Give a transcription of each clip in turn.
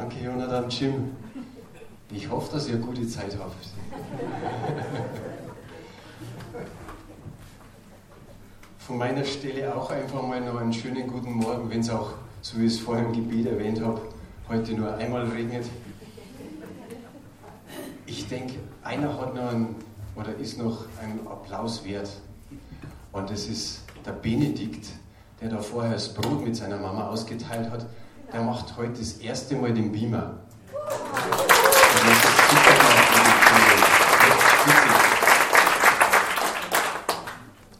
Danke, Jonathan, Jim. Ich hoffe, dass ihr gute Zeit habt. Von meiner Stelle auch einfach mal noch einen schönen guten Morgen, wenn es auch, so wie ich es vorhin im Gebet erwähnt habe, heute nur einmal regnet. Ich denke, einer hat noch einen, oder ist noch einen Applaus wert. Und das ist der Benedikt, der da vorher das Brot mit seiner Mama ausgeteilt hat. Der macht heute das erste Mal den Beamer.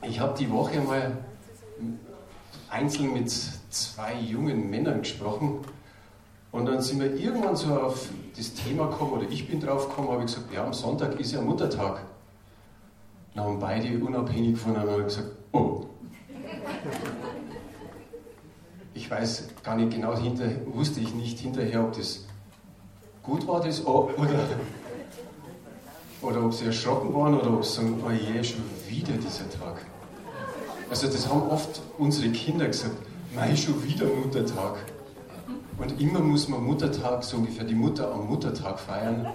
Ich habe die Woche mal einzeln mit zwei jungen Männern gesprochen und dann sind wir irgendwann so auf das Thema gekommen, oder ich bin drauf gekommen, habe ich gesagt, ja, am Sonntag ist ja Muttertag. Dann haben beide unabhängig voneinander gesagt, oh. Ich weiß gar nicht genau, hinter, wusste ich nicht hinterher, ob das gut war, das oder, oder ob sie erschrocken waren oder ob sie sagen, oh je, schon wieder dieser Tag. Also das haben oft unsere Kinder gesagt, mei, schon wieder Muttertag. Und immer muss man Muttertag, so ungefähr die Mutter am Muttertag feiern.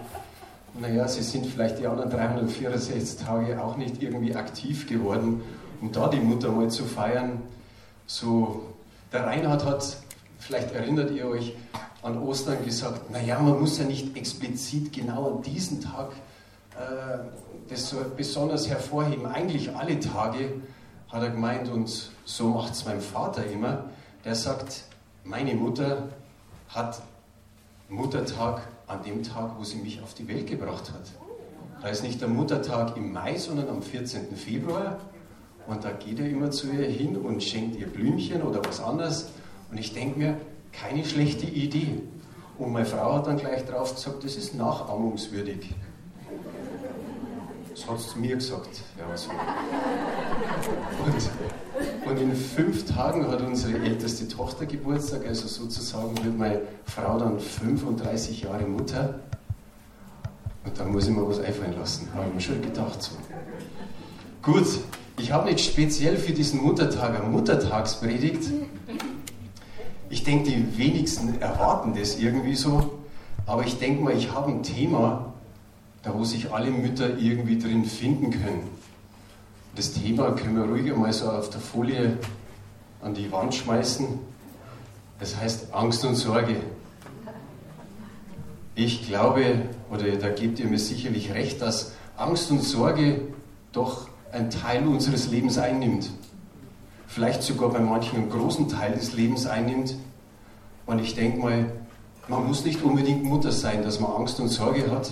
Naja, sie sind vielleicht die anderen 364 Tage auch nicht irgendwie aktiv geworden, um da die Mutter mal zu feiern. So, der Reinhard hat, vielleicht erinnert ihr euch, an Ostern gesagt, naja, man muss ja nicht explizit genau an diesen Tag äh, das so besonders hervorheben. Eigentlich alle Tage, hat er gemeint, und so macht es mein Vater immer. Der sagt, meine Mutter hat Muttertag an dem Tag, wo sie mich auf die Welt gebracht hat. Da ist nicht der Muttertag im Mai, sondern am 14. Februar. Und da geht er immer zu ihr hin und schenkt ihr Blümchen oder was anderes. Und ich denke mir, keine schlechte Idee. Und meine Frau hat dann gleich drauf gesagt, das ist nachahmungswürdig. Das hat sie mir gesagt. Ja, so. und, und, in fünf Tagen hat unsere älteste Tochter Geburtstag, also sozusagen wird meine Frau dann 35 Jahre Mutter. Und da muss ich mir was einfallen lassen, habe ich mir schon gedacht. So. Gut, ich habe nicht speziell für diesen Muttertag eine Muttertagspredigt. Ich denke, die wenigsten erwarten das irgendwie so. Aber ich denke mal, ich habe ein Thema, da wo sich alle Mütter irgendwie drin finden können. Das Thema können wir ruhig mal so auf der Folie an die Wand schmeißen. Das heißt Angst und Sorge. Ich glaube, oder da gebt ihr mir sicherlich recht, dass Angst und Sorge doch ein Teil unseres Lebens einnimmt. Vielleicht sogar bei manchen einen großen Teil des Lebens einnimmt. Und ich denke mal, man muss nicht unbedingt Mutter sein, dass man Angst und Sorge hat.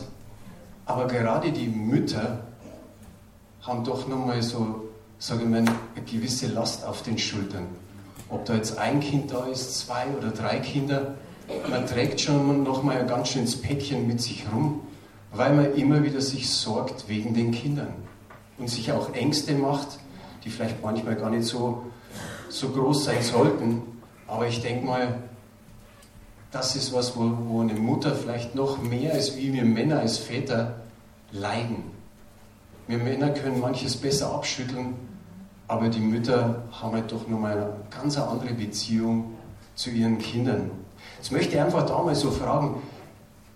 Aber gerade die Mütter haben doch nochmal so, sage ich mal, eine gewisse Last auf den Schultern. Ob da jetzt ein Kind da ist, zwei oder drei Kinder, man trägt schon nochmal ein ganz schönes Päckchen mit sich rum, weil man immer wieder sich sorgt wegen den Kindern und sich auch Ängste macht, die vielleicht manchmal gar nicht so, so groß sein sollten. Aber ich denke mal, das ist was, wo, wo eine Mutter vielleicht noch mehr als wie wir Männer als Väter leiden. Wir Männer können manches besser abschütteln, aber die Mütter haben halt doch nochmal eine ganz andere Beziehung zu ihren Kindern. Jetzt möchte ich einfach da mal so fragen,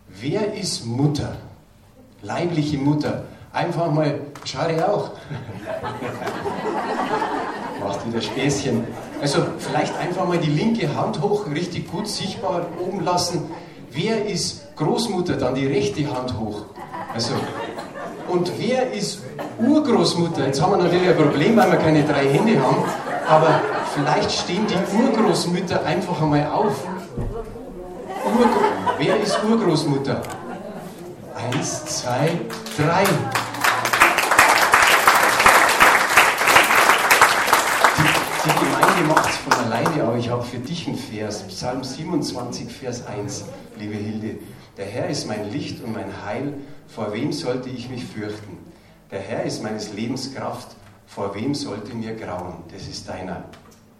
wer ist Mutter? Leibliche Mutter. Einfach mal, Schari auch. Macht wieder Späßchen. Also vielleicht einfach mal die linke Hand hoch, richtig gut sichtbar oben lassen. Wer ist Großmutter? Dann die rechte Hand hoch. Also, und wer ist Urgroßmutter? Jetzt haben wir natürlich ein Problem, weil wir keine drei Hände haben. Aber vielleicht stehen die Urgroßmütter einfach einmal auf. Urgro wer ist Urgroßmutter? Eins, zwei, drei. Macht es von alleine, aber ich habe für dich einen Vers, Psalm 27, Vers 1, liebe Hilde. Der Herr ist mein Licht und mein Heil, vor wem sollte ich mich fürchten? Der Herr ist meines Lebens Kraft, vor wem sollte mir grauen? Das ist deiner.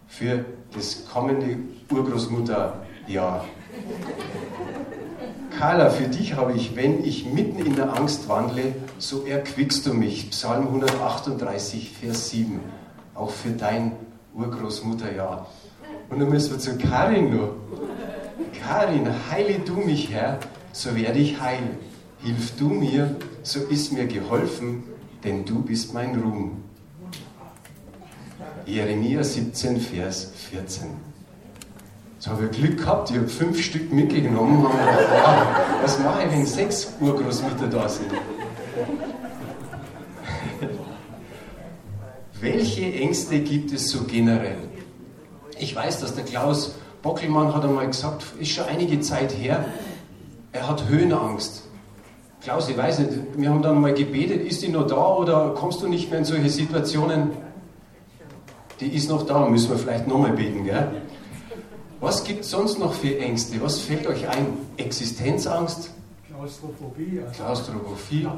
Für das kommende Urgroßmutterjahr. Carla, für dich habe ich, wenn ich mitten in der Angst wandle, so erquickst du mich. Psalm 138, Vers 7. Auch für dein Urgroßmutter, ja. Und dann müssen wir zu Karin noch. Karin, heile du mich, Herr, so werde ich heil. Hilf du mir, so ist mir geholfen, denn du bist mein Ruhm. Jeremia 17, Vers 14. Jetzt habe ich Glück gehabt, ich habe fünf Stück mitgenommen und gedacht, was mache ich, wenn sechs Urgroßmütter da sind? Welche Ängste gibt es so generell? Ich weiß, dass der Klaus Bockelmann hat einmal gesagt, ist schon einige Zeit her, er hat Höhenangst. Klaus, ich weiß nicht, wir haben dann mal gebetet, ist die noch da oder kommst du nicht mehr in solche Situationen? Die ist noch da, müssen wir vielleicht nochmal beten, gell? Was gibt es sonst noch für Ängste? Was fällt euch ein? Existenzangst? Klaustrophobie. Also Klaustrophobie.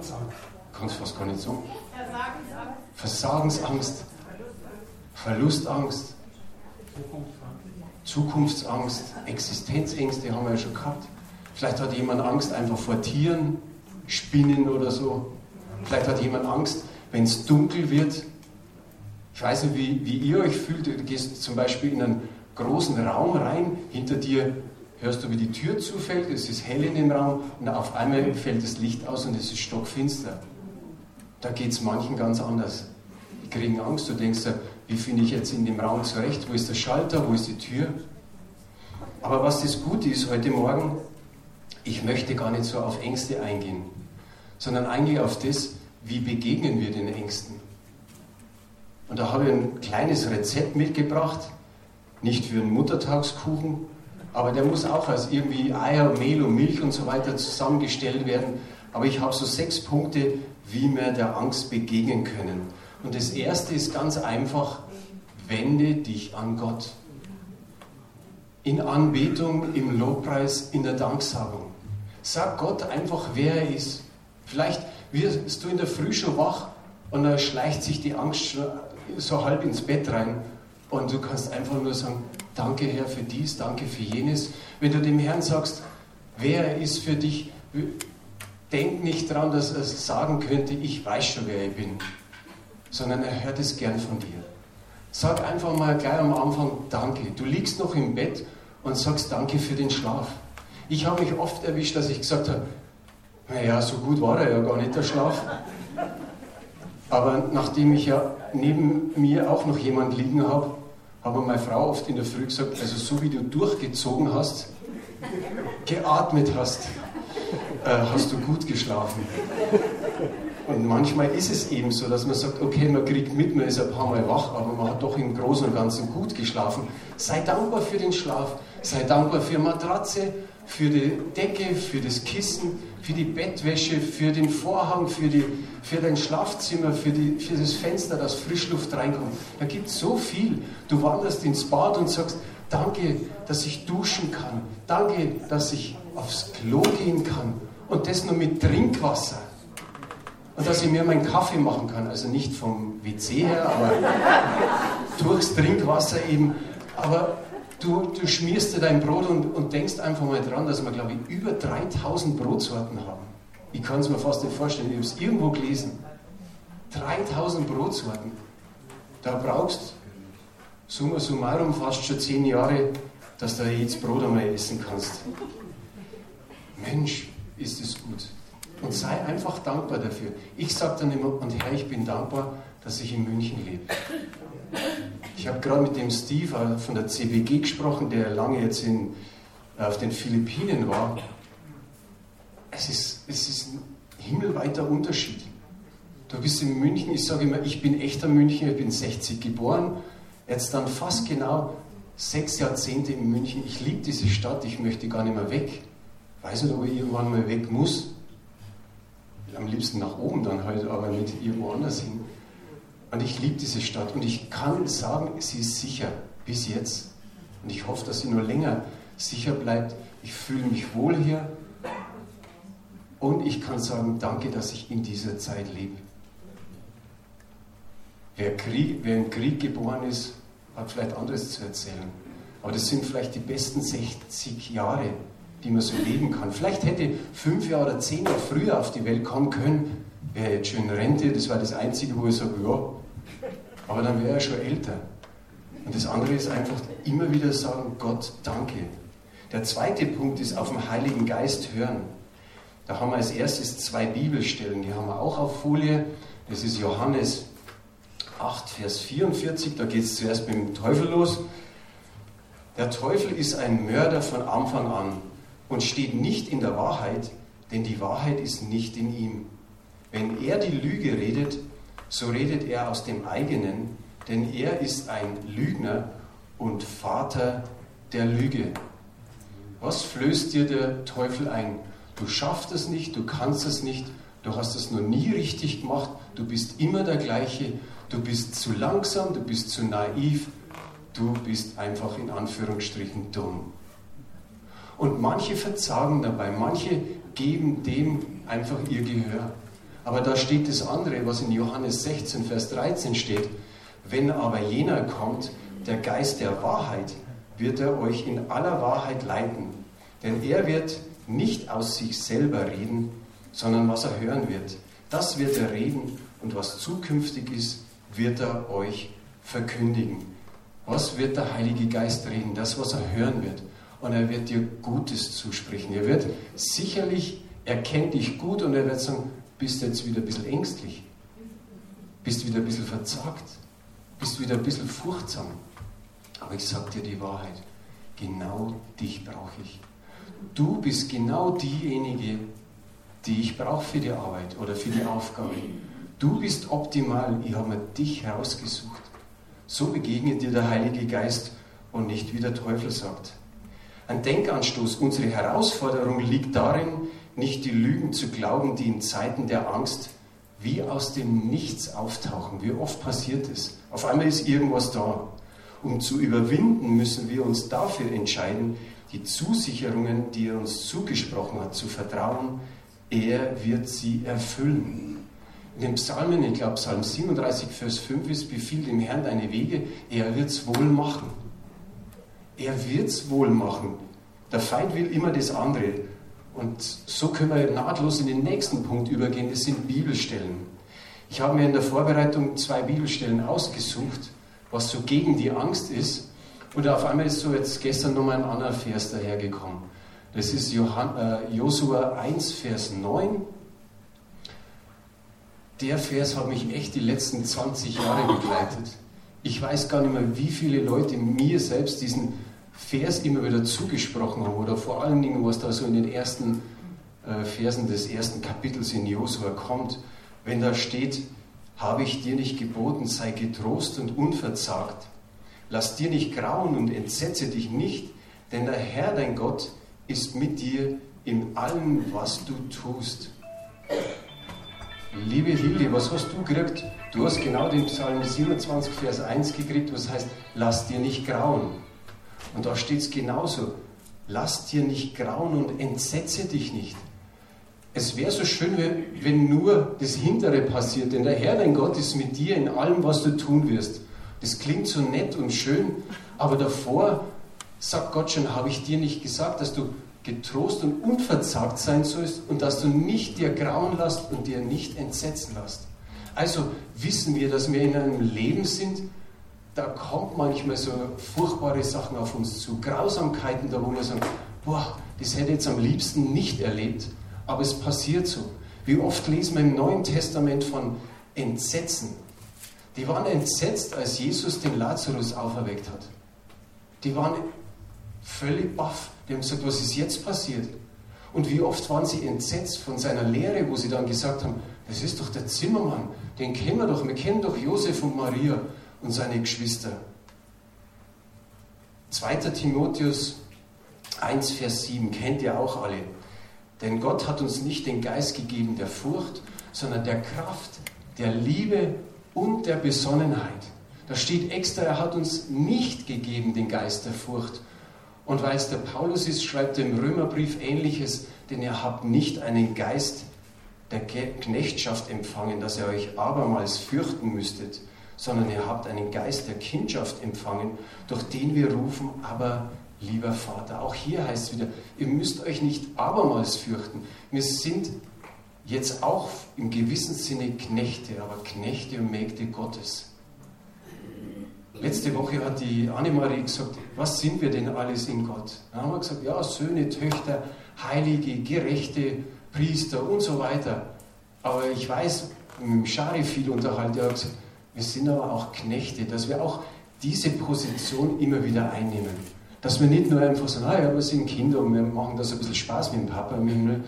Kannst du fast gar nicht sagen. Versagensangst. Versagensangst. Verlustangst. Zukunftsangst. Existenzängste haben wir ja schon gehabt. Vielleicht hat jemand Angst einfach vor Tieren, Spinnen oder so. Vielleicht hat jemand Angst, wenn es dunkel wird. Ich weiß nicht, wie, wie ihr euch fühlt. Du gehst zum Beispiel in einen großen Raum rein, hinter dir hörst du, wie die Tür zufällt, es ist hell in dem Raum und auf einmal fällt das Licht aus und es ist stockfinster. Da geht es manchen ganz anders. Die kriegen Angst, du denkst, wie finde ich jetzt in dem Raum zurecht, wo ist der Schalter, wo ist die Tür? Aber was das Gute ist heute Morgen, ich möchte gar nicht so auf Ängste eingehen, sondern eigentlich auf das, wie begegnen wir den Ängsten. Und da habe ich ein kleines Rezept mitgebracht, nicht für einen Muttertagskuchen, aber der muss auch aus irgendwie Eier, Mehl und Milch und so weiter zusammengestellt werden. Aber ich habe so sechs Punkte, wie wir der Angst begegnen können. Und das erste ist ganz einfach, wende dich an Gott. In Anbetung, im Lobpreis, in der Danksagung. Sag Gott einfach, wer er ist. Vielleicht wirst du in der Früh schon wach und da schleicht sich die Angst schon so halb ins Bett rein und du kannst einfach nur sagen, danke Herr für dies, danke für jenes. Wenn du dem Herrn sagst, wer er ist für dich, denk nicht daran, dass er sagen könnte, ich weiß schon, wer ich bin, sondern er hört es gern von dir. Sag einfach mal gleich am Anfang Danke. Du liegst noch im Bett und sagst Danke für den Schlaf. Ich habe mich oft erwischt, dass ich gesagt habe, naja, so gut war er ja gar nicht, der Schlaf. Aber nachdem ich ja neben mir auch noch jemand liegen habe, habe meine Frau oft in der Früh gesagt, also so wie du durchgezogen hast, geatmet hast, hast du gut geschlafen. Und manchmal ist es eben so, dass man sagt, okay, man kriegt mit, man ist ein paar Mal wach, aber man hat doch im Großen und Ganzen gut geschlafen. Sei dankbar für den Schlaf, sei dankbar für Matratze, für die Decke, für das Kissen, für die Bettwäsche, für den Vorhang, für, die, für dein Schlafzimmer, für, die, für das Fenster, dass Frischluft reinkommt. Da gibt es so viel. Du wanderst ins Bad und sagst, danke, dass ich duschen kann. Danke, dass ich aufs Klo gehen kann. Und das nur mit Trinkwasser. Und dass ich mir meinen Kaffee machen kann. Also nicht vom WC her, aber durchs Trinkwasser eben. Aber Du, du schmierst dir dein Brot und, und denkst einfach mal dran, dass wir, glaube ich, über 3000 Brotsorten haben. Ich kann es mir fast nicht vorstellen, ich habe es irgendwo gelesen. 3000 Brotsorten. Da brauchst summa summarum fast schon 10 Jahre, dass du jetzt Brot einmal essen kannst. Mensch, ist es gut. Und sei einfach dankbar dafür. Ich sage dann immer, und Herr, ich bin dankbar, dass ich in München lebe. Ich habe gerade mit dem Steve äh, von der CBG gesprochen, der lange jetzt in, äh, auf den Philippinen war. Es ist, es ist ein himmelweiter Unterschied. Du bist in München, ich sage immer, ich bin echter Münchner, ich bin 60 geboren, jetzt dann fast genau sechs Jahrzehnte in München. Ich liebe diese Stadt, ich möchte gar nicht mehr weg. Weiß nicht, ob ich irgendwann mal weg muss. Am liebsten nach oben dann halt, aber nicht irgendwo anders hin. Und ich liebe diese Stadt und ich kann sagen, sie ist sicher bis jetzt. Und ich hoffe, dass sie nur länger sicher bleibt. Ich fühle mich wohl hier und ich kann sagen, danke, dass ich in dieser Zeit lebe. Wer, Krieg, wer im Krieg geboren ist, hat vielleicht anderes zu erzählen. Aber das sind vielleicht die besten 60 Jahre, die man so leben kann. Vielleicht hätte fünf Jahre oder zehn Jahre früher auf die Welt kommen können, wäre jetzt schon in Rente, das war das Einzige, wo ich sage, ja, aber dann wäre er schon älter. Und das andere ist einfach immer wieder sagen, Gott, danke. Der zweite Punkt ist auf den Heiligen Geist hören. Da haben wir als erstes zwei Bibelstellen, die haben wir auch auf Folie. Das ist Johannes 8, Vers 44, da geht es zuerst mit dem Teufel los. Der Teufel ist ein Mörder von Anfang an und steht nicht in der Wahrheit, denn die Wahrheit ist nicht in ihm. Wenn er die Lüge redet, so redet er aus dem eigenen, denn er ist ein Lügner und Vater der Lüge. Was flößt dir der Teufel ein? Du schaffst es nicht, du kannst es nicht, du hast es noch nie richtig gemacht, du bist immer der gleiche, du bist zu langsam, du bist zu naiv, du bist einfach in Anführungsstrichen dumm. Und manche verzagen dabei, manche geben dem einfach ihr Gehör. Aber da steht das andere, was in Johannes 16, Vers 13 steht. Wenn aber jener kommt, der Geist der Wahrheit, wird er euch in aller Wahrheit leiten. Denn er wird nicht aus sich selber reden, sondern was er hören wird. Das wird er reden und was zukünftig ist, wird er euch verkündigen. Was wird der Heilige Geist reden? Das, was er hören wird. Und er wird dir Gutes zusprechen. Er wird sicherlich, er dich gut und er wird sagen, bist jetzt wieder ein bisschen ängstlich? Bist wieder ein bisschen verzagt? Bist wieder ein bisschen furchtsam? Aber ich sage dir die Wahrheit. Genau dich brauche ich. Du bist genau diejenige, die ich brauche für die Arbeit oder für die Aufgabe. Du bist optimal. Ich habe mir dich herausgesucht. So begegnet dir der Heilige Geist und nicht wie der Teufel sagt. Ein Denkanstoß. Unsere Herausforderung liegt darin, nicht die Lügen zu glauben, die in Zeiten der Angst wie aus dem Nichts auftauchen. Wie oft passiert es? Auf einmal ist irgendwas da. Um zu überwinden, müssen wir uns dafür entscheiden, die Zusicherungen, die er uns zugesprochen hat, zu vertrauen. Er wird sie erfüllen. In den Psalmen, ich glaube Psalm 37, Vers 5 ist, befiehl dem Herrn deine Wege, er wird es wohl machen. Er wird es wohl machen. Der Feind will immer das andere. Und so können wir nahtlos in den nächsten Punkt übergehen, das sind Bibelstellen. Ich habe mir in der Vorbereitung zwei Bibelstellen ausgesucht, was so gegen die Angst ist. Und auf einmal ist so jetzt gestern nochmal ein anderer Vers dahergekommen. Das ist äh, Josua 1, Vers 9. Der Vers hat mich echt die letzten 20 Jahre begleitet. Ich weiß gar nicht mehr, wie viele Leute mir selbst diesen Vers immer wieder zugesprochen haben oder vor allen Dingen, was da so in den ersten äh, Versen des ersten Kapitels in Josua kommt, wenn da steht, habe ich dir nicht geboten, sei getrost und unverzagt. Lass dir nicht grauen und entsetze dich nicht, denn der Herr, dein Gott, ist mit dir in allem, was du tust. Liebe Hilde, was hast du gekriegt? Du hast genau den Psalm 27, Vers 1 gekriegt, was heißt, lass dir nicht grauen. Und da steht es genauso. Lass dir nicht grauen und entsetze dich nicht. Es wäre so schön, wenn nur das Hintere passiert, denn der Herr, dein Gott, ist mit dir in allem, was du tun wirst. Das klingt so nett und schön, aber davor sagt Gott schon, habe ich dir nicht gesagt, dass du getrost und unverzagt sein sollst und dass du nicht dir grauen lässt und dir nicht entsetzen lässt. Also wissen wir, dass wir in einem Leben sind, da kommt manchmal so furchtbare Sachen auf uns zu, Grausamkeiten, da wo wir sagen, boah, das hätte ich jetzt am liebsten nicht erlebt, aber es passiert so. Wie oft lesen wir im Neuen Testament von Entsetzen. Die waren entsetzt, als Jesus den Lazarus auferweckt hat. Die waren völlig baff. Die haben gesagt, was ist jetzt passiert? Und wie oft waren sie entsetzt von seiner Lehre, wo sie dann gesagt haben, das ist doch der Zimmermann, den kennen wir doch, wir kennen doch Josef und Maria und seine Geschwister. 2. Timotheus 1, Vers 7 kennt ihr auch alle. Denn Gott hat uns nicht den Geist gegeben der Furcht, sondern der Kraft, der Liebe und der Besonnenheit. Da steht extra, er hat uns nicht gegeben den Geist der Furcht. Und weil es der Paulus ist, schreibt er im Römerbrief ähnliches, denn ihr habt nicht einen Geist der Knechtschaft empfangen, dass ihr euch abermals fürchten müsstet, sondern ihr habt einen Geist der Kindschaft empfangen, durch den wir rufen, aber lieber Vater. Auch hier heißt es wieder, ihr müsst euch nicht abermals fürchten. Wir sind jetzt auch im gewissen Sinne Knechte, aber Knechte und Mägde Gottes. Letzte Woche hat die Annemarie gesagt, was sind wir denn alles in Gott? Dann haben wir gesagt, ja, Söhne, Töchter, Heilige, Gerechte, Priester und so weiter. Aber ich weiß, mit Schari viel unterhalten, der hat gesagt, wir sind aber auch Knechte, dass wir auch diese Position immer wieder einnehmen. Dass wir nicht nur einfach sagen, ah ja, wir sind Kinder und wir machen das ein bisschen Spaß mit dem Papa im Himmel,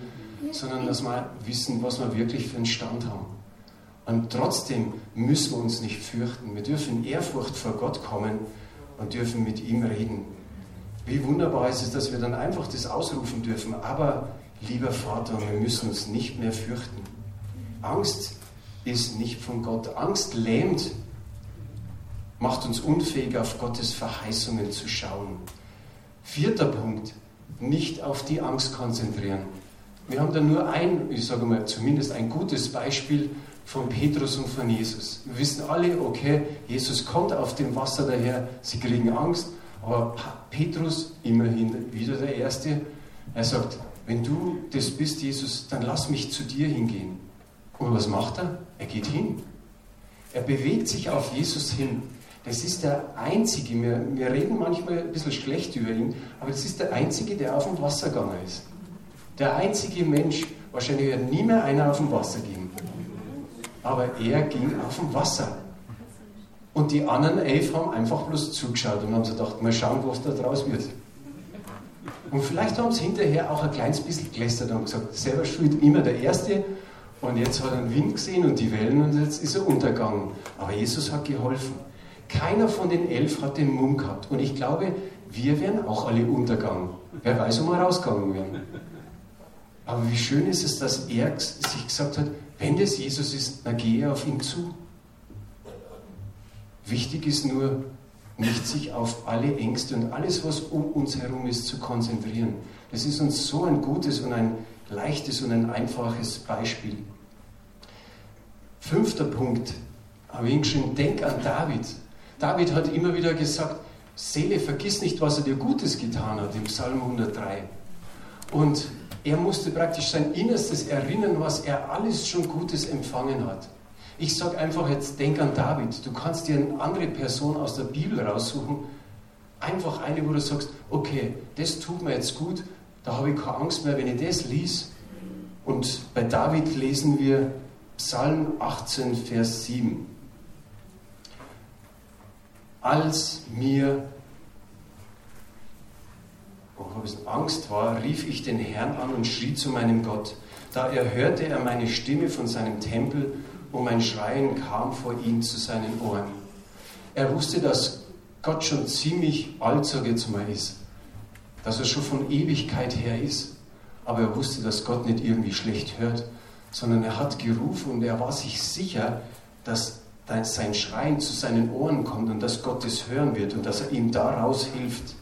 sondern dass wir wissen, was wir wirklich für einen Stand haben. Und trotzdem müssen wir uns nicht fürchten. Wir dürfen in Ehrfurcht vor Gott kommen und dürfen mit ihm reden. Wie wunderbar ist es, dass wir dann einfach das ausrufen dürfen. Aber, lieber Vater, wir müssen uns nicht mehr fürchten. Angst ist nicht von Gott. Angst lähmt, macht uns unfähig, auf Gottes Verheißungen zu schauen. Vierter Punkt, nicht auf die Angst konzentrieren. Wir haben da nur ein, ich sage mal, zumindest ein gutes Beispiel von Petrus und von Jesus. Wir wissen alle, okay, Jesus kommt auf dem Wasser daher, sie kriegen Angst, aber Petrus, immerhin wieder der Erste, er sagt, wenn du das bist, Jesus, dann lass mich zu dir hingehen. Und was macht er? Er geht hin. Er bewegt sich auf Jesus hin. Das ist der Einzige, wir, wir reden manchmal ein bisschen schlecht über ihn, aber das ist der Einzige, der auf dem Wasser gegangen ist. Der einzige Mensch, wahrscheinlich wird nie mehr einer auf dem Wasser gehen aber er ging auf dem Wasser. Und die anderen elf haben einfach bloß zugeschaut und haben sich gedacht, mal schauen, was da draus wird. Und vielleicht haben sie hinterher auch ein kleines bisschen gelästert und gesagt, selber schuld immer der Erste und jetzt hat er den Wind gesehen und die Wellen und jetzt ist er untergegangen. Aber Jesus hat geholfen. Keiner von den elf hat den Mumm gehabt. Und ich glaube, wir wären auch alle untergegangen. Wer weiß, wo wir rausgegangen wären. Aber wie schön ist es, dass er sich gesagt hat, wenn das Jesus ist, dann gehe auf ihn zu. Wichtig ist nur, nicht sich auf alle Ängste und alles, was um uns herum ist, zu konzentrieren. Das ist uns so ein gutes und ein leichtes und ein einfaches Beispiel. Fünfter Punkt, habe ich schon, denk an David. David hat immer wieder gesagt, Seele, vergiss nicht, was er dir Gutes getan hat, im Psalm 103. Und er musste praktisch sein Innerstes erinnern, was er alles schon Gutes empfangen hat. Ich sage einfach jetzt, denk an David. Du kannst dir eine andere Person aus der Bibel raussuchen. Einfach eine, wo du sagst, okay, das tut mir jetzt gut, da habe ich keine Angst mehr, wenn ich das lies. Und bei David lesen wir Psalm 18, Vers 7. Als mir es Angst war, rief ich den Herrn an und schrie zu meinem Gott. Da erhörte er meine Stimme von seinem Tempel und mein Schreien kam vor ihn zu seinen Ohren. Er wusste, dass Gott schon ziemlich alt, sage ich jetzt mal, ist. Dass er schon von Ewigkeit her ist. Aber er wusste, dass Gott nicht irgendwie schlecht hört, sondern er hat gerufen und er war sich sicher, dass sein Schreien zu seinen Ohren kommt und dass Gott es hören wird und dass er ihm daraus hilft.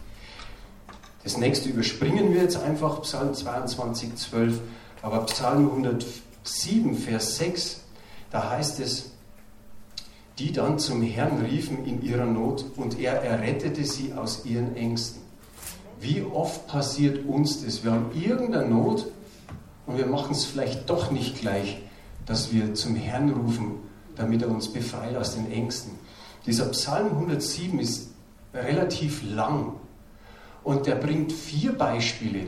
Das nächste überspringen wir jetzt einfach, Psalm 22, 12. Aber Psalm 107, Vers 6, da heißt es, die dann zum Herrn riefen in ihrer Not und er errettete sie aus ihren Ängsten. Wie oft passiert uns das? Wir haben irgendeine Not und wir machen es vielleicht doch nicht gleich, dass wir zum Herrn rufen, damit er uns befreit aus den Ängsten. Dieser Psalm 107 ist relativ lang und der bringt vier Beispiele.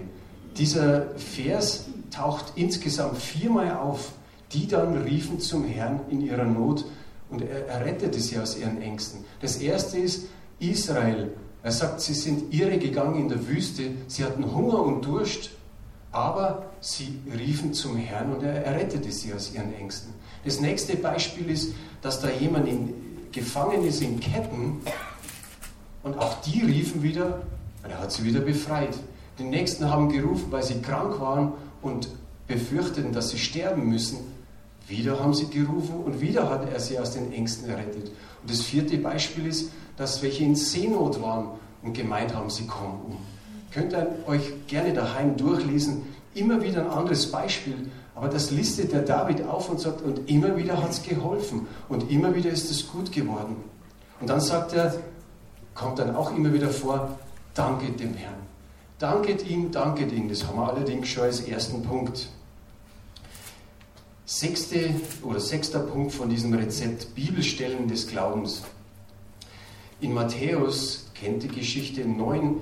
Dieser Vers taucht insgesamt viermal auf. Die dann riefen zum Herrn in ihrer Not und er, er rettete sie aus ihren Ängsten. Das erste ist Israel. Er sagt, sie sind irre gegangen in der Wüste, sie hatten Hunger und Durst, aber sie riefen zum Herrn und er, er rettete sie aus ihren Ängsten. Das nächste Beispiel ist, dass da jemand in, gefangen ist in Ketten und auch die riefen wieder und er hat sie wieder befreit. Die Nächsten haben gerufen, weil sie krank waren und befürchteten, dass sie sterben müssen. Wieder haben sie gerufen und wieder hat er sie aus den Ängsten errettet. Und das vierte Beispiel ist, dass welche in Seenot waren und gemeint haben, sie kommen um. Könnt ihr euch gerne daheim durchlesen, immer wieder ein anderes Beispiel, aber das listet der David auf und sagt, und immer wieder hat es geholfen und immer wieder ist es gut geworden. Und dann sagt er, kommt dann auch immer wieder vor, Danket dem Herrn. Danket ihm, danket ihm. Das haben wir allerdings schon als ersten Punkt. Sechste oder sechster Punkt von diesem Rezept, Bibelstellen des Glaubens. In Matthäus, kennt die Geschichte 9,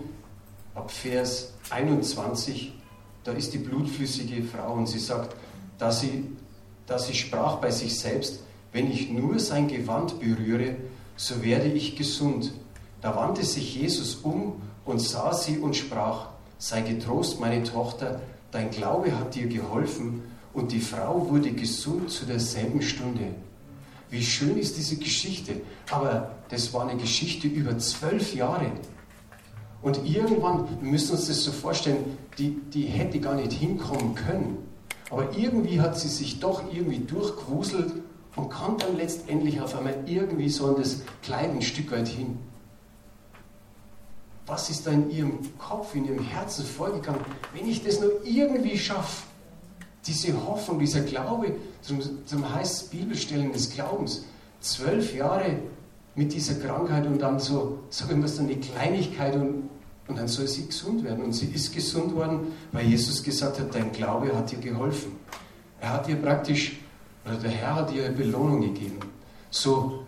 ab Vers 21, da ist die blutflüssige Frau und sie sagt, dass sie, dass sie sprach bei sich selbst, wenn ich nur sein Gewand berühre, so werde ich gesund. Da wandte sich Jesus um und sah sie und sprach, sei getrost, meine Tochter, dein Glaube hat dir geholfen und die Frau wurde gesund zu derselben Stunde. Wie schön ist diese Geschichte. Aber das war eine Geschichte über zwölf Jahre. Und irgendwann, wir müssen uns das so vorstellen, die, die hätte gar nicht hinkommen können. Aber irgendwie hat sie sich doch irgendwie durchgewuselt und kam dann letztendlich auf einmal irgendwie so an das kleine Stück weit hin. Was ist da in ihrem Kopf, in ihrem Herzen vorgegangen? Wenn ich das nur irgendwie schaffe, diese Hoffnung, dieser Glaube zum, zum heißt Bibelstellen des Glaubens, zwölf Jahre mit dieser Krankheit und dann so, sagen wir so eine Kleinigkeit und, und dann soll sie gesund werden. Und sie ist gesund worden, weil Jesus gesagt hat, dein Glaube hat dir geholfen. Er hat ihr praktisch, oder der Herr hat ihr eine Belohnung gegeben. So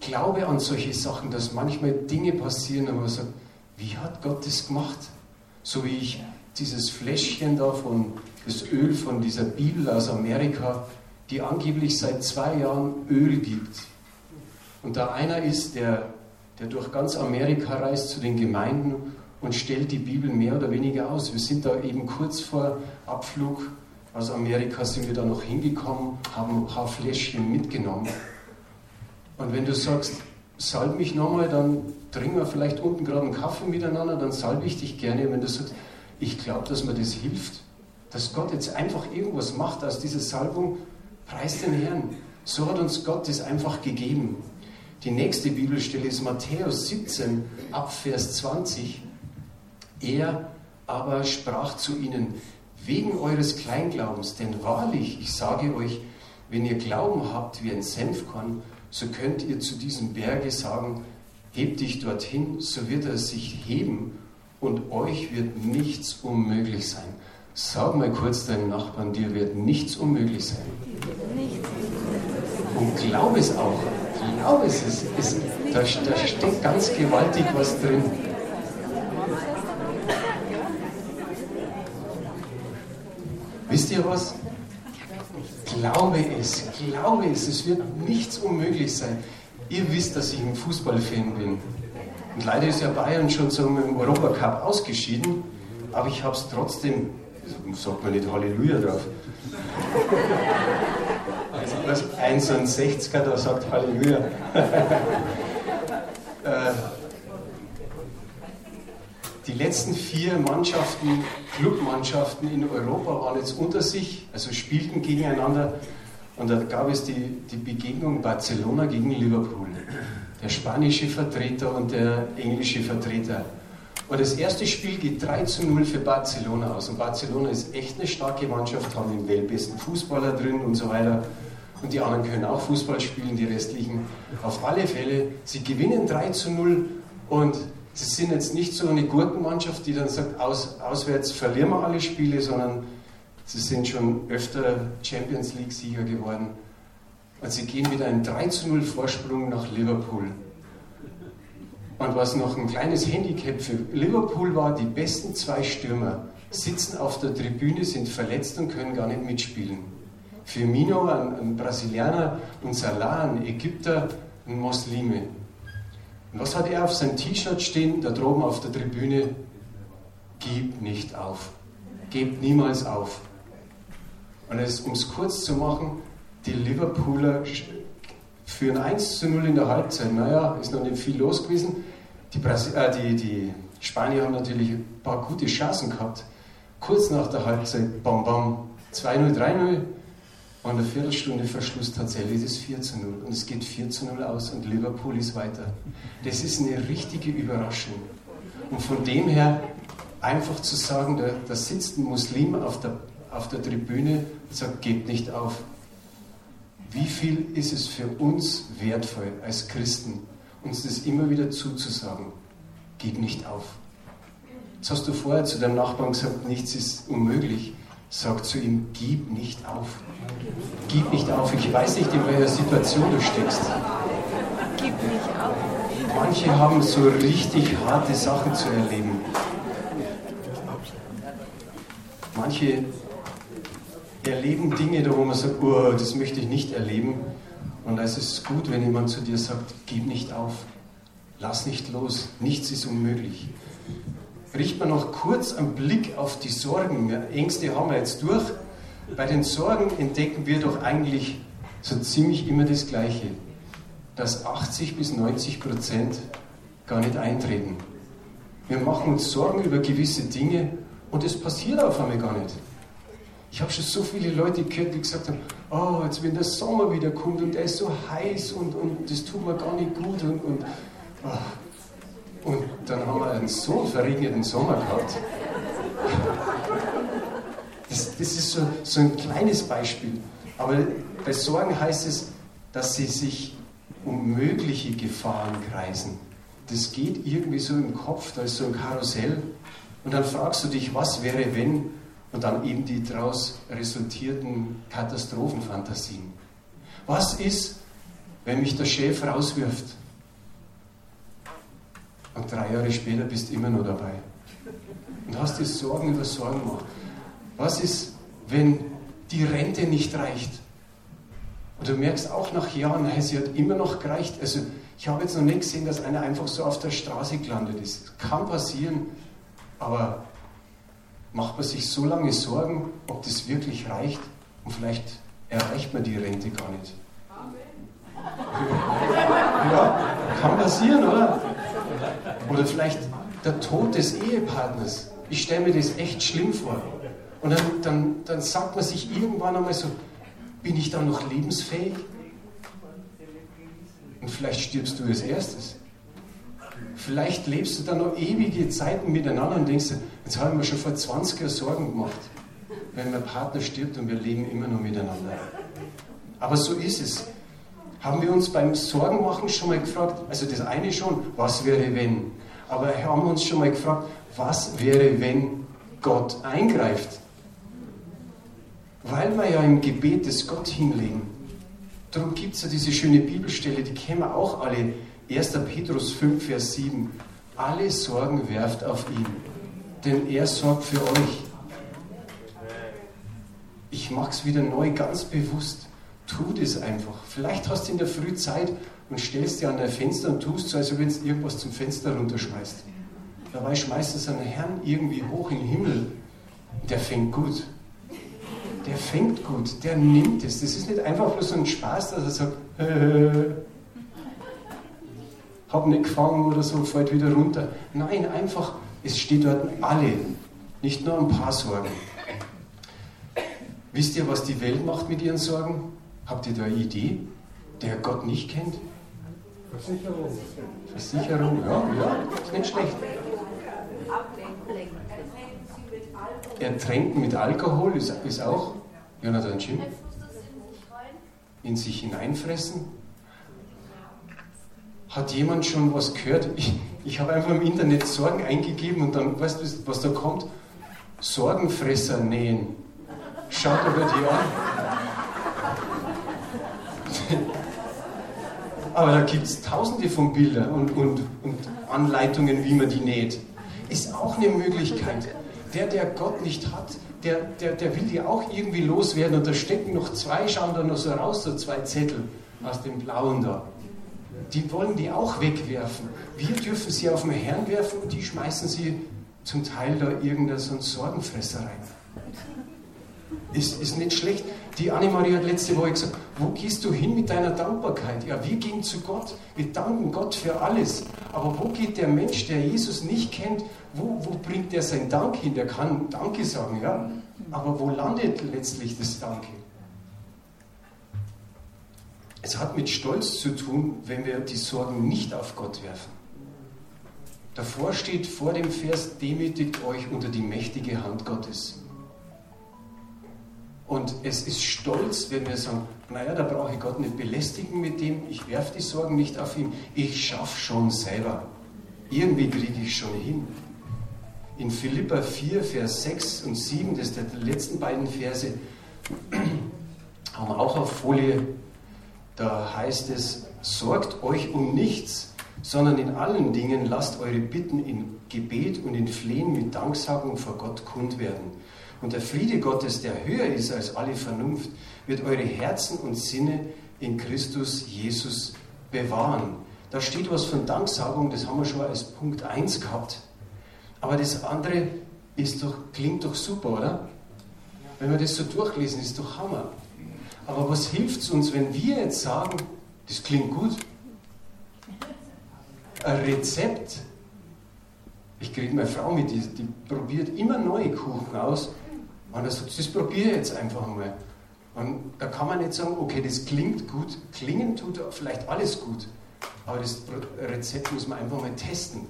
Glaube an solche Sachen, dass manchmal Dinge passieren, aber man sagt, wie hat Gott das gemacht? So wie ich dieses Fläschchen da von das Öl von dieser Bibel aus Amerika, die angeblich seit zwei Jahren Öl gibt. Und da einer ist, der, der durch ganz Amerika reist zu den Gemeinden und stellt die Bibel mehr oder weniger aus. Wir sind da eben kurz vor Abflug aus Amerika, sind wir da noch hingekommen, haben ein paar Fläschchen mitgenommen. Und wenn du sagst, salb mich nochmal, dann trinken wir vielleicht unten gerade einen Kaffee miteinander, dann salbe ich dich gerne. Wenn du sagst, ich glaube, dass mir das hilft, dass Gott jetzt einfach irgendwas macht aus dieser Salbung, preist den Herrn. So hat uns Gott das einfach gegeben. Die nächste Bibelstelle ist Matthäus 17 ab Vers 20. Er aber sprach zu ihnen, wegen eures Kleinglaubens, denn wahrlich, ich sage euch, wenn ihr Glauben habt wie ein Senfkorn, so könnt ihr zu diesem Berge sagen, heb dich dorthin, so wird er sich heben und euch wird nichts unmöglich sein. Sag mal kurz deinem Nachbarn, dir wird nichts unmöglich sein. Und glaub es auch. Glaub es. es da, da steckt ganz gewaltig was drin. Wisst ihr was? Glaube es, glaube es, es wird nichts unmöglich sein. Ihr wisst, dass ich ein Fußballfan bin. Und leider ist ja Bayern schon zum Europacup ausgeschieden, aber ich habe es trotzdem sagt man nicht Halleluja drauf. Also ein 61er, da sagt Halleluja. Äh, die letzten vier Mannschaften, Clubmannschaften in Europa waren jetzt unter sich, also spielten gegeneinander. Und da gab es die, die Begegnung Barcelona gegen Liverpool. Der spanische Vertreter und der englische Vertreter. Und das erste Spiel geht 3 zu 0 für Barcelona aus. Und Barcelona ist echt eine starke Mannschaft, haben den weltbesten Fußballer drin und so weiter. Und die anderen können auch Fußball spielen, die restlichen. Auf alle Fälle, sie gewinnen 3 zu 0 und sie sind jetzt nicht so eine Gurkenmannschaft, die dann sagt, aus, auswärts verlieren wir alle Spiele, sondern sie sind schon öfter Champions League-Sieger geworden. Und sie gehen mit einem 3 zu 0 Vorsprung nach Liverpool. Und was noch ein kleines Handicap für Liverpool war, die besten zwei Stürmer sitzen auf der Tribüne, sind verletzt und können gar nicht mitspielen. Firmino, ein, ein Brasilianer, und Salah, ein Ägypter, ein Muslime. Und was hat er auf seinem T-Shirt stehen, da droben auf der Tribüne? Gib nicht auf. Gebt niemals auf. Und um es kurz zu machen, die Liverpooler führen 1 zu 0 in der Halbzeit. Naja, ist noch nicht viel los gewesen. Die, äh, die, die Spanier haben natürlich ein paar gute Chancen gehabt. Kurz nach der Halbzeit, bam, bam, 2-0, 3-0. Und eine Viertelstunde Verschluss tatsächlich das 4 zu 0. Und es geht 4 zu 0 aus und Liverpool ist weiter. Das ist eine richtige Überraschung. Und von dem her einfach zu sagen, da, da sitzt ein Muslim auf der, auf der Tribüne und sagt, geht nicht auf. Wie viel ist es für uns wertvoll als Christen, uns das immer wieder zuzusagen? Gib nicht auf. Jetzt hast du vorher zu deinem Nachbarn gesagt, nichts ist unmöglich. sagt zu ihm, gib nicht auf. Gib nicht auf. Ich weiß nicht, in welcher Situation du steckst. Gib nicht auf. Manche haben so richtig harte Sachen zu erleben. Manche erleben Dinge, da wo man sagt, oh, das möchte ich nicht erleben. Und da ist es gut, wenn jemand zu dir sagt, gib nicht auf, lass nicht los, nichts ist unmöglich richten wir noch kurz einen Blick auf die Sorgen. Ängste haben wir jetzt durch. Bei den Sorgen entdecken wir doch eigentlich so ziemlich immer das Gleiche, dass 80 bis 90 Prozent gar nicht eintreten. Wir machen uns Sorgen über gewisse Dinge und es passiert auf einmal gar nicht. Ich habe schon so viele Leute gehört, die gesagt haben, oh, jetzt wenn der Sommer wieder kommt und er ist so heiß und, und das tut mir gar nicht gut und, und oh, und dann haben wir einen so verregneten Sommer gehabt. Das, das ist so, so ein kleines Beispiel. Aber bei Sorgen heißt es, dass sie sich um mögliche Gefahren kreisen. Das geht irgendwie so im Kopf, da ist so ein Karussell. Und dann fragst du dich, was wäre, wenn? Und dann eben die daraus resultierten Katastrophenfantasien. Was ist, wenn mich der Chef rauswirft? Und drei Jahre später bist du immer noch dabei. Und hast dir Sorgen über Sorgen gemacht. Was ist, wenn die Rente nicht reicht? Und du merkst auch nach Jahren, hey, sie hat immer noch gereicht. Also ich habe jetzt noch nicht gesehen, dass einer einfach so auf der Straße gelandet ist. Kann passieren, aber macht man sich so lange Sorgen, ob das wirklich reicht und vielleicht erreicht man die Rente gar nicht. Ja, kann passieren, oder? Oder vielleicht der Tod des Ehepartners. Ich stelle mir das echt schlimm vor. Und dann, dann, dann sagt man sich irgendwann einmal so, bin ich dann noch lebensfähig? Und vielleicht stirbst du als erstes. Vielleicht lebst du dann noch ewige Zeiten miteinander und denkst, jetzt haben wir schon vor 20 Jahren Sorgen gemacht, wenn mein Partner stirbt und wir leben immer noch miteinander. Aber so ist es. Haben wir uns beim Sorgenmachen schon mal gefragt, also das eine schon, was wäre wenn? Aber haben wir uns schon mal gefragt, was wäre, wenn Gott eingreift? Weil wir ja im Gebet das Gott hinlegen. Darum gibt es ja diese schöne Bibelstelle, die kennen wir auch alle. 1. Petrus 5, Vers 7. Alle Sorgen werft auf ihn, denn er sorgt für euch. Ich mache es wieder neu, ganz bewusst. Tu das einfach. Vielleicht hast du in der Früh Zeit und stellst dir an dein Fenster und tust so, als wenn du irgendwas zum Fenster runterschmeißt. Dabei schmeißt du seinen Herrn irgendwie hoch in den Himmel. Der fängt gut. Der fängt gut, der nimmt es. Das ist nicht einfach bloß so ein Spaß, dass er sagt, äh, hab nicht gefangen oder so, fällt wieder runter. Nein, einfach, es steht dort alle, nicht nur ein paar Sorgen. Wisst ihr, was die Welt macht mit ihren Sorgen? Habt ihr da eine Idee, der Gott nicht kennt? Versicherung. Versicherung, ja, ja, ist nicht schlecht. Ertränken mit Alkohol ist, ist auch, Jonathan Jim, in sich hineinfressen. Hat jemand schon was gehört? Ich, ich habe einfach im Internet Sorgen eingegeben und dann, weißt du, was da kommt? Sorgenfresser nähen. Schaut aber die an. Aber da gibt es tausende von Bildern und, und, und Anleitungen, wie man die näht. Ist auch eine Möglichkeit. Der, der Gott nicht hat, der, der, der will die auch irgendwie loswerden. Und da stecken noch zwei, schauen da noch so raus, so zwei Zettel aus dem Blauen da. Die wollen die auch wegwerfen. Wir dürfen sie auf den Herrn werfen und die schmeißen sie zum Teil da irgendein so Sorgenfresser rein. Ist, ist nicht schlecht. Die Annemarie hat letzte Woche gesagt, wo gehst du hin mit deiner Dankbarkeit? Ja, wir gehen zu Gott. Wir danken Gott für alles. Aber wo geht der Mensch, der Jesus nicht kennt, wo, wo bringt er seinen Dank hin? Der kann Danke sagen, ja. Aber wo landet letztlich das Danke? Es hat mit Stolz zu tun, wenn wir die Sorgen nicht auf Gott werfen. Davor steht vor dem Vers, demütigt euch unter die mächtige Hand Gottes. Und es ist stolz, wenn wir sagen, naja, da brauche ich Gott nicht belästigen mit dem, ich werfe die Sorgen nicht auf ihn, ich schaffe schon selber. Irgendwie kriege ich schon hin. In Philippa 4, Vers 6 und 7, das sind die letzten beiden Verse, haben wir auch auf Folie. Da heißt es, sorgt euch um nichts, sondern in allen Dingen lasst eure Bitten in Gebet und in Flehen mit Danksagung vor Gott kund werden. Und der Friede Gottes, der höher ist als alle Vernunft, wird eure Herzen und Sinne in Christus Jesus bewahren. Da steht was von Danksagung, das haben wir schon als Punkt 1 gehabt. Aber das andere ist doch, klingt doch super, oder? Wenn wir das so durchlesen, ist doch Hammer. Aber was hilft es uns, wenn wir jetzt sagen, das klingt gut? Ein Rezept. Ich kriege meine Frau mit, die, die probiert immer neue Kuchen aus. Und er sagt, das probiere ich jetzt einfach mal. Und da kann man nicht sagen, okay, das klingt gut. Klingen tut vielleicht alles gut. Aber das Rezept muss man einfach mal testen.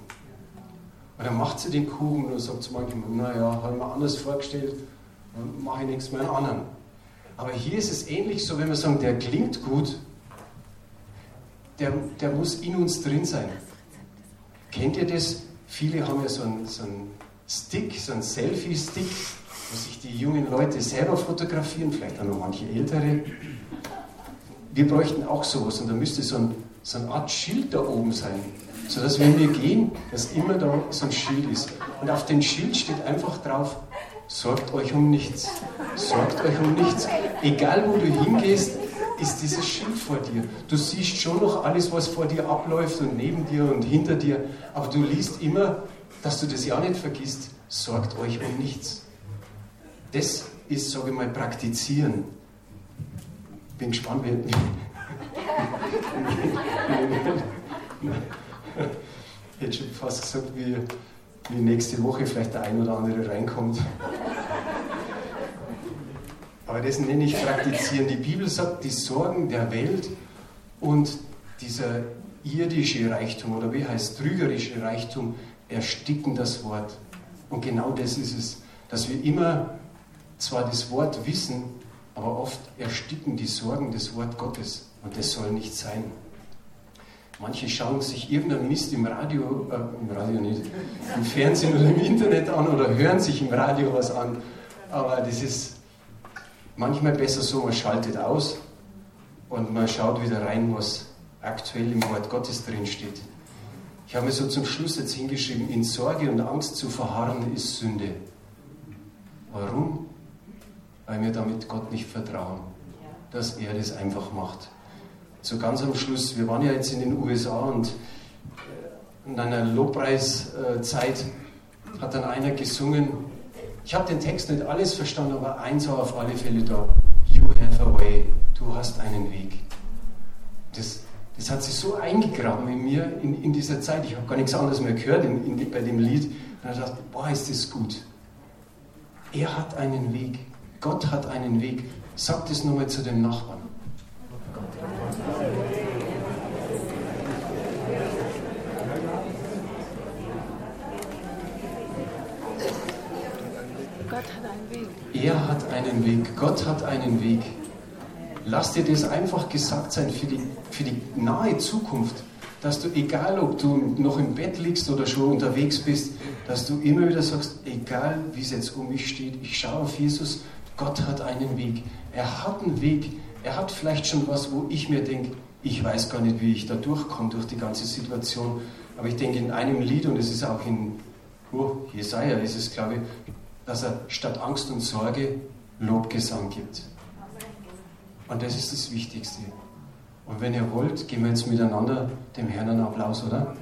Und dann macht sie den Kuchen und sagt sie manchmal, naja, habe ich mir anders vorgestellt, dann mache ich nichts mehr in anderen. Aber hier ist es ähnlich so, wenn wir sagen, der klingt gut, der, der muss in uns drin sein. Kennt ihr das? Viele haben ja so einen, so einen Stick, so einen Selfie-Stick, wo sich die jungen Leute selber fotografieren, vielleicht auch noch manche ältere. Wir bräuchten auch sowas und da müsste so, ein, so eine Art Schild da oben sein, sodass wenn wir gehen, dass immer da so ein Schild ist. Und auf dem Schild steht einfach drauf, sorgt euch um nichts. Sorgt euch um nichts. Egal wo du hingehst, ist dieses Schild vor dir. Du siehst schon noch alles, was vor dir abläuft und neben dir und hinter dir, aber du liest immer, dass du das ja nicht vergisst, sorgt euch um nichts. Das ist, sage ich mal, praktizieren. Bin gespannt, ich hätte schon fast gesagt, wie, wie nächste Woche vielleicht der ein oder andere reinkommt. Aber das nenne ich praktizieren. Die Bibel sagt, die Sorgen der Welt und dieser irdische Reichtum oder wie heißt trügerische Reichtum ersticken das Wort. Und genau das ist es, dass wir immer zwar das Wort wissen, aber oft ersticken die Sorgen das Wort Gottes. Und das soll nicht sein. Manche schauen sich irgendeinen Mist im Radio, äh, im Radio nicht, im Fernsehen oder im Internet an oder hören sich im Radio was an. Aber das ist manchmal besser so, man schaltet aus und man schaut wieder rein, was aktuell im Wort Gottes drin steht. Ich habe mir so zum Schluss jetzt hingeschrieben, in Sorge und Angst zu verharren ist Sünde. Warum? Weil wir damit Gott nicht vertrauen, dass er das einfach macht. So ganz am Schluss, wir waren ja jetzt in den USA und äh, in einer Lobpreiszeit hat dann einer gesungen, ich habe den Text nicht alles verstanden, aber eins war auf alle Fälle da. You have a way. Du hast einen Weg. Das, das hat sich so eingegraben in mir in, in dieser Zeit. Ich habe gar nichts anderes mehr gehört in, in, bei dem Lied. Und ich dachte, boah, ist das gut. Er hat einen Weg. Gott hat einen Weg. Sag das nochmal zu dem Nachbarn. Er hat einen Weg, Gott hat einen Weg. Lass dir das einfach gesagt sein für die, für die nahe Zukunft, dass du, egal ob du noch im Bett liegst oder schon unterwegs bist, dass du immer wieder sagst, egal wie es jetzt um mich steht, ich schaue auf Jesus, Gott hat einen Weg. Er hat einen Weg. Er hat vielleicht schon was, wo ich mir denke, ich weiß gar nicht, wie ich da durchkomme durch die ganze Situation. Aber ich denke in einem Lied, und es ist auch in oh, Jesaja, ist es, glaube ich, dass er statt Angst und Sorge Lobgesang gibt. Und das ist das Wichtigste. Und wenn ihr wollt, geben wir jetzt miteinander dem Herrn einen Applaus, oder?